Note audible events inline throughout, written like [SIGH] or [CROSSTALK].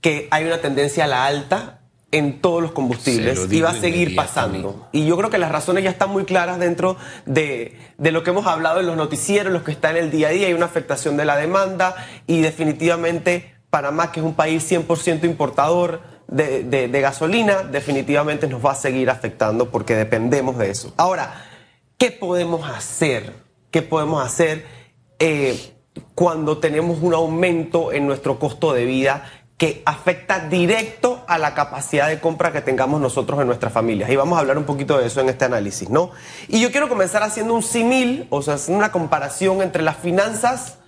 que hay una tendencia a la alta en todos los combustibles y va a seguir pasando. Y yo creo que las razones ya están muy claras dentro de, de, lo que hemos hablado en los noticieros, los que están en el día a día. Hay una afectación de la demanda y definitivamente Panamá, que es un país 100% importador de, de, gasolina, definitivamente nos va a seguir afectando porque dependemos de eso. Ahora, ¿qué podemos hacer? ¿Qué podemos hacer eh, cuando tenemos un aumento en nuestro costo de vida que afecta directo a la capacidad de compra que tengamos nosotros en nuestras familias. Y vamos a hablar un poquito de eso en este análisis, ¿no? Y yo quiero comenzar haciendo un simil, o sea, haciendo una comparación entre las finanzas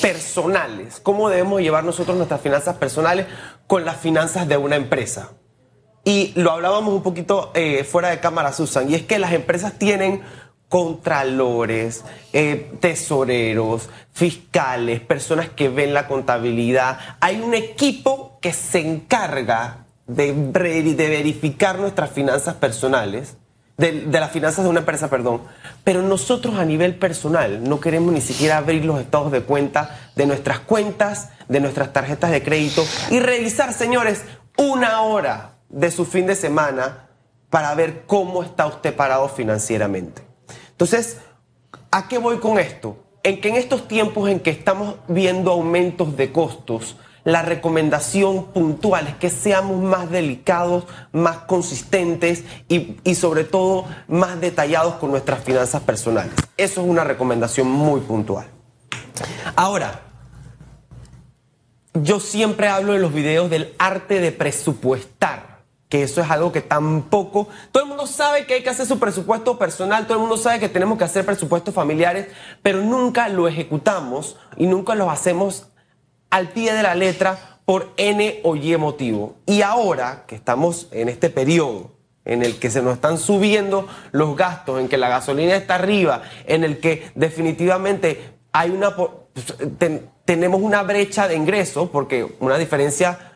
personales, cómo debemos llevar nosotros nuestras finanzas personales con las finanzas de una empresa. Y lo hablábamos un poquito eh, fuera de cámara, Susan, y es que las empresas tienen contralores, eh, tesoreros, fiscales, personas que ven la contabilidad. Hay un equipo que se encarga de, de verificar nuestras finanzas personales, de, de, las finanzas de una empresa, perdón. Pero nosotros a nivel personal no queremos ni siquiera abrir los estados de cuenta de nuestras cuentas, de nuestras tarjetas de crédito y revisar, señores, una hora de su fin de semana para ver cómo está usted parado financieramente. Entonces, ¿a qué voy con esto? En que en estos tiempos en que estamos viendo aumentos de costos, la recomendación puntual es que seamos más delicados, más consistentes y, y, sobre todo más detallados con nuestras finanzas personales. Eso es una recomendación muy puntual. Ahora, yo siempre hablo en los videos del arte de presupuestar que eso es algo que tampoco... Todo el mundo sabe que hay que hacer su presupuesto personal, todo el mundo sabe que tenemos que hacer presupuestos familiares, pero nunca lo ejecutamos y nunca lo hacemos al pie de la letra por N o Y motivo. Y ahora que estamos en este periodo en el que se nos están subiendo los gastos, en que la gasolina está arriba, en el que definitivamente hay una... tenemos una brecha de ingresos, porque una diferencia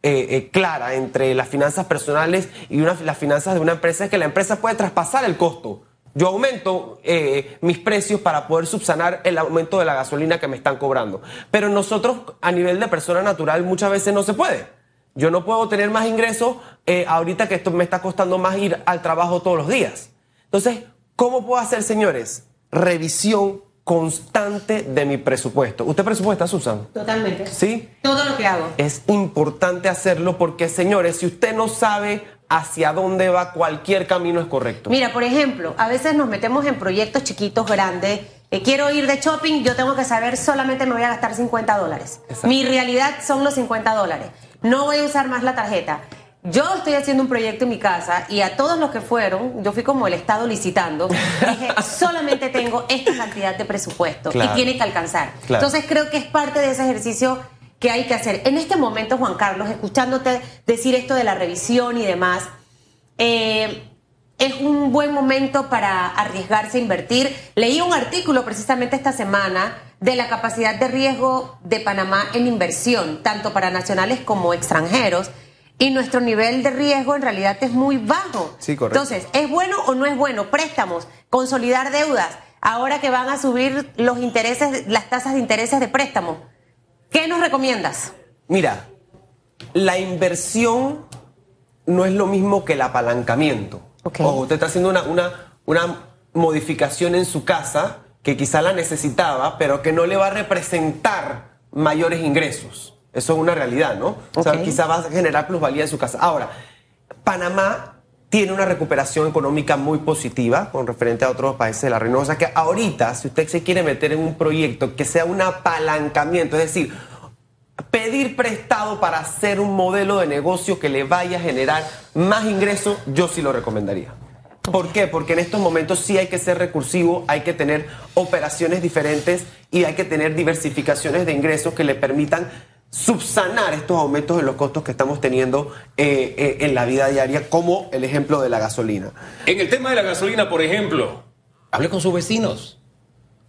eh, eh, clara entre las finanzas personales y las finanzas de una empresa es que la empresa puede traspasar el costo. Yo aumento eh, mis precios para poder subsanar el aumento de la gasolina que me están cobrando. Pero nosotros, a nivel de persona natural, muchas veces no se puede. Yo no puedo tener más ingresos ahorita que esto me está costando más ir al trabajo todos los días. Entonces, ¿cómo puedo hacer, señores? Revisión constante de mi presupuesto. ¿Usted presupuesta, Susan? Totalmente. ¿Sí? Todo lo que hago. Es importante hacerlo porque, señores, si usted no sabe hacia dónde va, cualquier camino es correcto. Mira, por ejemplo, a veces nos metemos en proyectos chiquitos, grandes. Eh, quiero ir de shopping, yo tengo que saber solamente me voy a gastar 50 dólares. Mi realidad son los 50 dólares. No voy a usar más la tarjeta. Yo estoy haciendo un proyecto en mi casa y a todos los que fueron, yo fui como el Estado licitando, dije, [LAUGHS] solamente tengo esta cantidad de presupuesto y tiene que alcanzar. Entonces creo que es parte de ese ejercicio que hay que hacer. En este momento, Juan Carlos, escuchándote decir esto de la revisión y demás, eh, es un buen momento para arriesgarse a invertir. Leí un artículo precisamente esta semana de la capacidad de riesgo de Panamá en inversión, tanto para nacionales como extranjeros y nuestro nivel de riesgo en realidad es muy bajo. Sí, correcto. Entonces, ¿es bueno o no es bueno? Préstamos, consolidar deudas, ahora que van a subir los intereses, las tasas de intereses de préstamo. ¿Qué nos recomiendas? Mira, la inversión no es lo mismo que el apalancamiento. Okay. Ojo, usted está haciendo una, una, una modificación en su casa que quizá la necesitaba, pero que no le va a representar mayores ingresos. Eso es una realidad, ¿no? O sea, quizá va a generar plusvalía en su casa. Ahora, Panamá tiene una recuperación económica muy positiva con referente a otros países de la región. O sea que ahorita, si usted se quiere meter en un proyecto que sea un apalancamiento, es decir, pedir prestado para hacer un modelo de negocio que le vaya a generar más ingresos, yo sí lo recomendaría. ¿Por qué? Porque en estos momentos sí hay que ser recursivo, hay que tener operaciones diferentes y hay que tener diversificaciones de ingresos que le permitan subsanar estos aumentos en los costos que estamos teniendo eh, eh, en la vida diaria, como el ejemplo de la gasolina. En el tema de la gasolina, por ejemplo, hable con sus vecinos,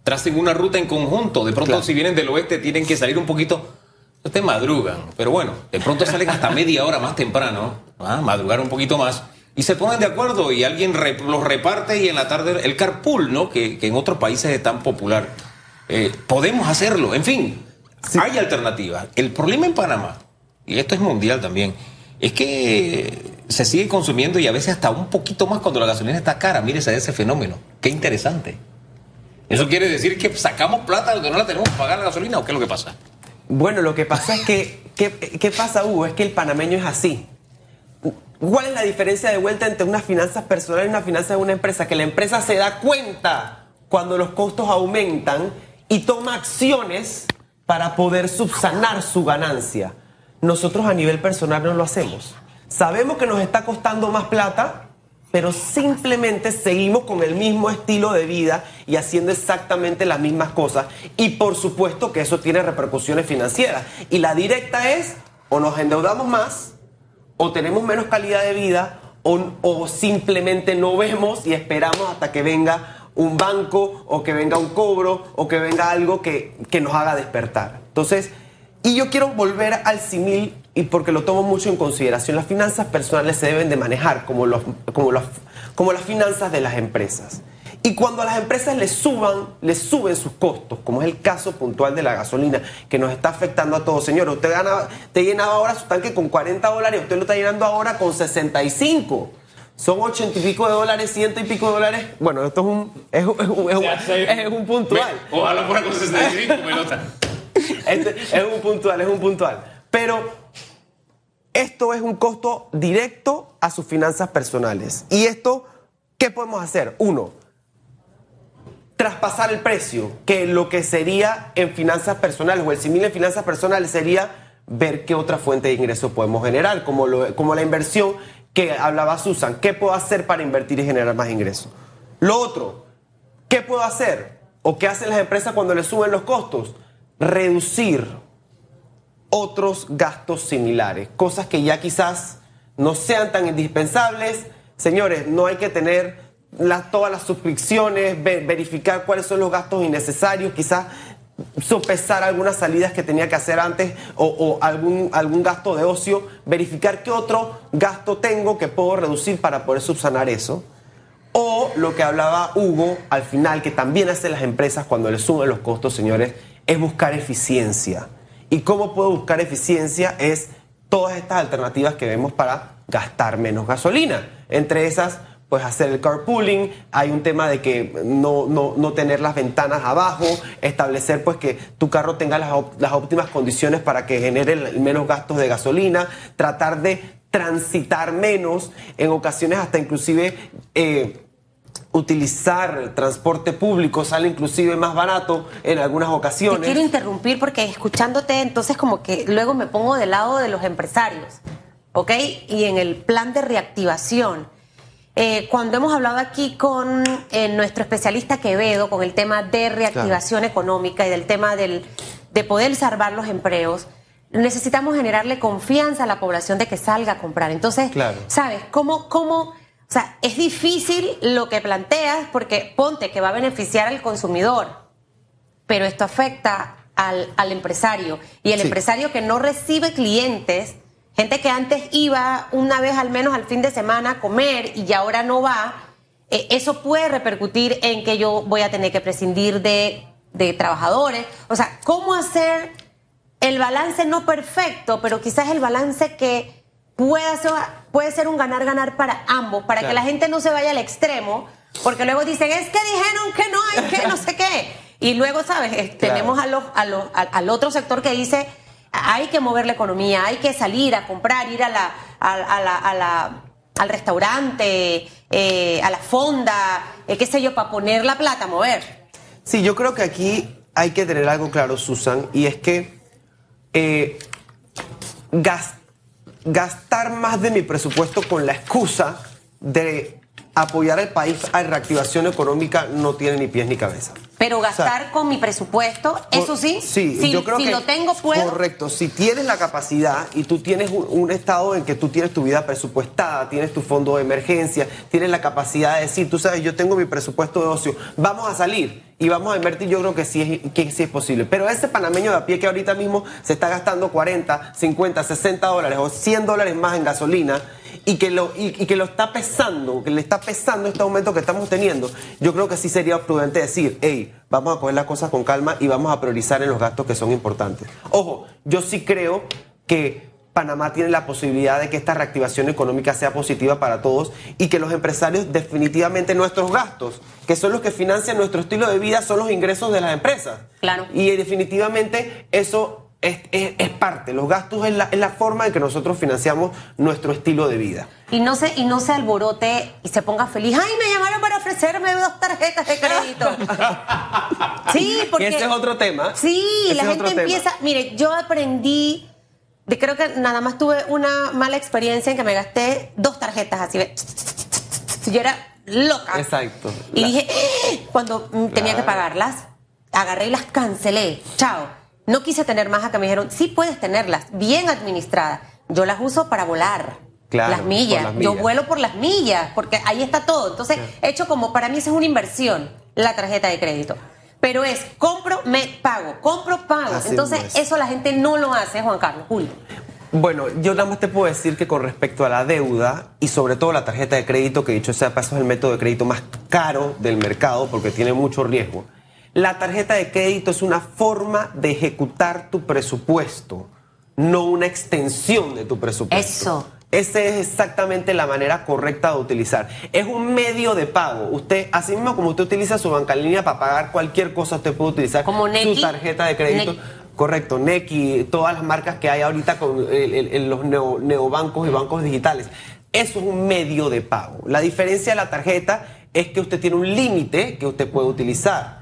tracen una ruta en conjunto, de pronto si vienen del oeste tienen que salir un poquito, ustedes madrugan, pero bueno, de pronto salen hasta [LAUGHS] media hora más temprano, ¿ah? madrugar un poquito más. Y se ponen de acuerdo y alguien los reparte y en la tarde el carpool, ¿no? Que, en otros países es tan popular. Eh, podemos hacerlo, en fin, hay alternativas. El problema en Panamá, y esto es mundial también, es que se sigue consumiendo y a veces hasta un poquito más cuando la gasolina está cara. Mírese ese fenómeno. Qué interesante. ¿Eso quiere decir que sacamos plata donde no la tenemos que pagar la gasolina o qué es lo que pasa? Bueno, lo que pasa es que, ¿qué, qué pasa, Hugo? Es que el panameño es así. ¿Cuál es la diferencia de vuelta entre unas finanzas personales y una finanza de una empresa? Que la empresa se da cuenta cuando los costos aumentan y toma acciones para poder subsanar su ganancia. Nosotros a nivel personal no lo hacemos. Sabemos que nos está costando más plata, pero simplemente seguimos con el mismo estilo de vida y haciendo exactamente las mismas cosas. Y por supuesto que eso tiene repercusiones financieras. Y la directa es, o nos endeudamos más, o tenemos menos calidad de vida, o, simplemente no vemos y esperamos hasta que venga un banco, o que venga un cobro, o que venga algo que, que nos haga despertar. Entonces, y yo quiero volver al simil y porque lo tomo mucho en consideración. Las finanzas personales se deben de manejar como, los, como, los, como las finanzas de las empresas. Y cuando a las empresas les suban, les suben sus costos, como es el caso puntual de la gasolina, que nos está afectando a todos. Señor, usted gana, te llenaba ahora su tanque con 40 dólares, usted lo está llenando ahora con 65. Son 80 y pico de dólares, ciento y pico de dólares. Bueno, esto es un, es, es, un puntual. ojalá fuera con 65, [LAUGHS] pelota. Este es un puntual, es un puntual. Pero esto es un costo directo a sus finanzas personales. ¿Y esto qué podemos hacer? Uno, traspasar el precio, que lo que sería en finanzas personales o el similar en finanzas personales sería ver qué otra fuente de ingreso podemos generar, como, como la inversión que hablaba Susan. ¿Qué puedo hacer para invertir y generar más ingresos? Lo otro, ¿qué puedo hacer? ¿O qué hacen las empresas cuando les suben los costos? Reducir otros gastos similares, cosas que ya quizás no sean tan indispensables. Señores, no hay que tener todas las suscripciones, verificar cuáles son los gastos innecesarios, quizás sopesar algunas salidas que tenía que hacer antes o, algún, algún gasto de ocio, verificar qué otro gasto tengo que puedo reducir para poder subsanar eso. O lo que hablaba Hugo al final, que también hacen las empresas cuando les suben los costos, señores, es buscar eficiencia. ¿Y cómo puedo buscar eficiencia? Es todas estas alternativas que vemos para gastar menos gasolina. Entre esas, pues hacer el carpooling, hay un tema de que no, no, tener las ventanas abajo, establecer pues que tu carro tenga las, las óptimas condiciones para que genere menos gastos de gasolina, tratar de transitar menos, en ocasiones hasta inclusive... Eh, utilizar transporte público sale inclusive más barato en algunas ocasiones. Te quiero interrumpir porque escuchándote entonces como que luego me pongo del lado de los empresarios, ¿ok? Y en el plan de reactivación. Eh, cuando hemos hablado aquí con eh, nuestro especialista Quevedo con el tema de reactivación económica y del tema del, de poder salvar los empleos, necesitamos generarle confianza a la población de que salga a comprar. Entonces, ¿sabes? ¿Cómo, cómo o sea, es difícil lo que planteas porque ponte que va a beneficiar al consumidor, pero esto afecta al, empresario. Y el empresario que no recibe clientes, gente que antes iba una vez al menos al fin de semana a comer y ahora no va, eh, eso puede repercutir en que yo voy a tener que prescindir de, de trabajadores. O sea, ¿cómo hacer el balance no perfecto, pero quizás el balance que puede ser, puede ser un ganar-ganar para ambos, para que la gente no se vaya al extremo, porque luego dicen, es que dijeron que no hay que no sé qué. Y luego, ¿sabes? Tenemos a los, a los, al otro sector que dice, hay que mover la economía, hay que salir a comprar, ir a la, a, la, al restaurante, eh, a la fonda, eh, qué sé yo, para poner la plata, mover. Sí, yo creo que aquí hay que tener algo claro, Susan, y es que eh, gastar más de mi presupuesto con la excusa de apoyar al país a reactivación económica no tiene ni pies ni cabeza. Pero gastar con mi presupuesto, eso sí, sí si, yo creo si lo tengo puedo. Correcto, si tienes la capacidad y tú tienes un, estado en que tú tienes tu vida presupuestada, tienes tu fondo de emergencia, tienes la capacidad de decir, tú sabes, yo tengo mi presupuesto de ocio, vamos a salir y vamos a invertir, yo creo que sí, es, que sí es posible. Pero ese panameño de a pie que ahorita mismo se está gastando 40, 50, 60 dólares o 100 dólares más en gasolina y que, lo, y, que lo está pesando, que le está pesando este aumento que estamos teniendo, yo creo que sí sería prudente decir, hey, vamos a coger las cosas con calma y vamos a priorizar en los gastos que son importantes. Ojo, yo sí creo que Panamá tiene la posibilidad de que esta reactivación económica sea positiva para todos y que los empresarios definitivamente nuestros gastos, que son los que financian nuestro estilo de vida, son los ingresos de las empresas. Claro. Y definitivamente eso es, parte, los gastos es la, es la, forma en que nosotros financiamos nuestro estilo de vida. Y no se, y no se alborote y se ponga feliz. ¡Ay, me llamaron para ofrecerme dos tarjetas de crédito! [LAUGHS] sí, porque... ese es otro tema. Sí, la gente empieza... Mire, yo aprendí creo que nada más tuve una mala experiencia en que me gasté dos tarjetas así. Yo era loca. Exacto. Y dije, eh", cuando tenía que pagarlas, agarré y las cancelé. Chao. No quise tener más acá. Me dijeron, sí puedes tenerlas, bien administradas. Yo las uso para volar. las, millas. Yo vuelo por las millas, porque ahí está todo. Entonces, he hecho como, para mí eso es una inversión, la tarjeta de crédito pero es compro, me pago, compro, pago. Entonces, eso la gente no lo hace, Juan Carlos, Julio. Bueno, yo nada más te puedo decir que con respecto a la deuda y sobre todo la tarjeta de crédito, que dicho sea paso es el método de crédito más caro del mercado porque tiene mucho riesgo. La tarjeta de crédito es una forma de ejecutar tu presupuesto, no una extensión de tu presupuesto. Eso. Esa es exactamente la manera correcta de utilizar. Es un medio de pago. Usted, así mismo como usted utiliza su banca en línea para pagar cualquier cosa, usted puede utilizar su tarjeta de crédito. Correcto, Neki, todas las marcas que hay ahorita con los neobancos y bancos digitales. Eso es un medio de pago. La diferencia de la tarjeta es que usted tiene un límite que usted puede utilizar.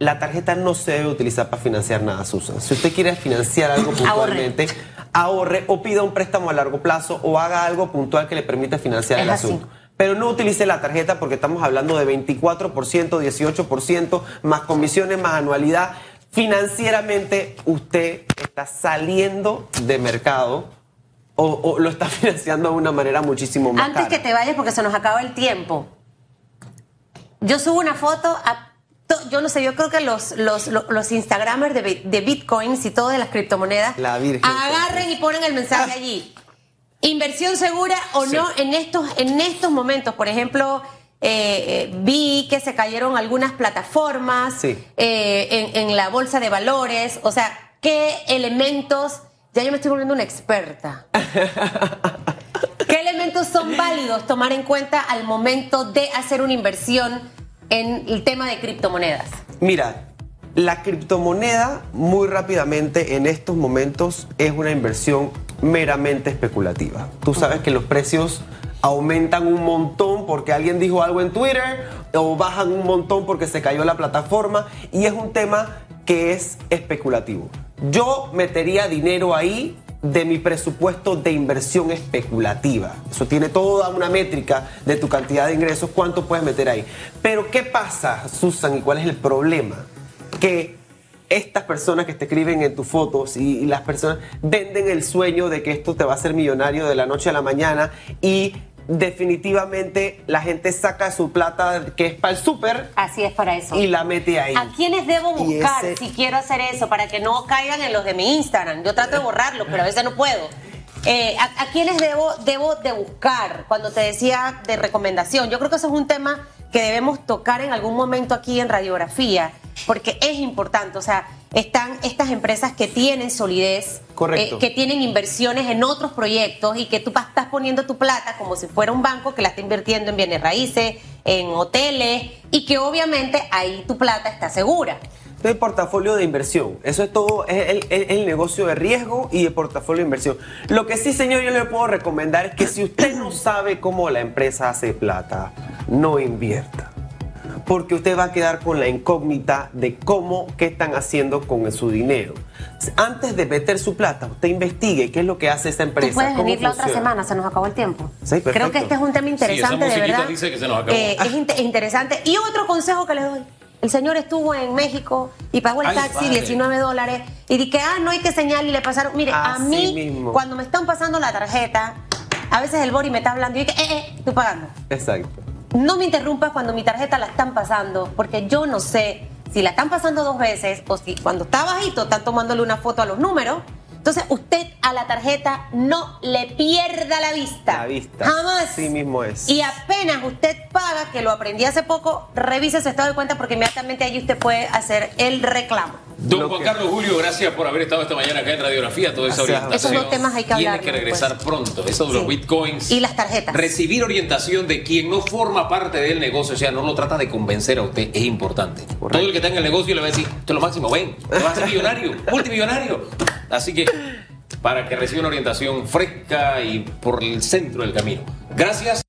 La tarjeta no se debe utilizar para financiar nada, Susan. Si usted quiere financiar algo puntualmente ahorre o pida un préstamo a largo plazo o haga algo puntual que le permita financiar el asunto. Pero no utilice la tarjeta porque estamos hablando de 24%, 18%, más comisiones, más anualidad. Financieramente usted está saliendo de mercado o, lo está [LAUGHS] financiando de una manera muchísimo más Antes que te vayas porque se nos acaba el tiempo. Yo subo una foto a yo no sé, yo creo que los, los, los, Instagramers de, de, Bitcoins y todas las criptomonedas agarren y ponen el mensaje allí. Inversión segura o no en estos, en estos momentos. Por ejemplo, eh, eh, vi que se cayeron algunas plataformas eh, en, en, la bolsa de valores. O sea, ¿qué elementos? Ya yo me estoy volviendo una experta. [LAUGHS] ¿Qué elementos son válidos tomar en cuenta al momento de hacer una inversión? En el tema de criptomonedas? Mira, la criptomoneda muy rápidamente en estos momentos es una inversión meramente especulativa. Tú sabes que los precios aumentan un montón porque alguien dijo algo en Twitter o bajan un montón porque se cayó la plataforma y es un tema que es especulativo. Yo metería dinero ahí de mi presupuesto de inversión especulativa. Eso tiene toda una métrica de tu cantidad de ingresos, cuánto puedes meter ahí. Pero ¿qué pasa, Susan, y cuál es el problema? Que estas personas que te escriben en tus fotos y, las personas venden el sueño de que esto te va a hacer millonario de la noche a la mañana y definitivamente la gente saca su plata que es para el súper. Así es para eso. Y la mete ahí. ¿A quiénes debo buscar si quiero hacer eso para que no caigan en los de mi Instagram? Yo trato de borrarlo, pero a veces no puedo. Eh, ¿a, ¿a, quiénes debo, debo de buscar cuando te decía de recomendación? Yo creo que eso es un tema que debemos tocar en algún momento aquí en radiografía, porque es importante. O sea, están estas empresas que tienen solidez, eh, que tienen inversiones en otros proyectos y que tú estás poniendo tu plata como si fuera un banco que la está invirtiendo en bienes raíces, en hoteles y que obviamente ahí tu plata está segura. El portafolio de inversión, eso es todo, es el, negocio de riesgo y el portafolio de inversión. Lo que sí, señor, yo le puedo recomendar es que si usted no sabe cómo la empresa hace plata, no invierta porque usted va a quedar con la incógnita de cómo, qué están haciendo con su dinero. Antes de meter su plata, usted investigue qué es lo que hace esta empresa. Tú puedes venir la otra semana, se nos acabó el tiempo. Sí, Creo que este es un tema interesante, de verdad. Dice que se nos acabó. Eh, es interesante. Y otro consejo que le doy. El señor estuvo en México y pagó el taxi 19 dólares y dije, ah, no hay que señalar y le pasaron. Mire, a mí, cuando me están pasando la tarjeta, a veces el Bori me está hablando y dije, eh, eh, estoy pagando. Exacto no me interrumpas cuando mi tarjeta la están pasando, porque yo no sé si la están pasando dos veces o si cuando está bajito están tomándole una foto a los números. Entonces, usted a la tarjeta no le pierda la vista. La vista. Jamás. Sí mismo es. Y apenas usted paga, que lo aprendí hace poco, revise su estado de cuenta porque inmediatamente allí usted puede hacer el reclamo. Don Juan Carlos Julio, gracias por haber estado esta mañana acá en Radiografía. Toda esa orientación. Esos dos temas hay que hablar. Tiene que regresar pronto. Eso de los bitcoins. Y las tarjetas. Recibir orientación de quien no forma parte del negocio, o sea, no lo trata de convencer a usted, es importante. Todo el que está en el negocio le va a decir, esto es lo máximo, ven, te vas a ser millonario, [LAUGHS] multimillonario. Así que, para que reciba una orientación fresca y por el centro del camino. Gracias.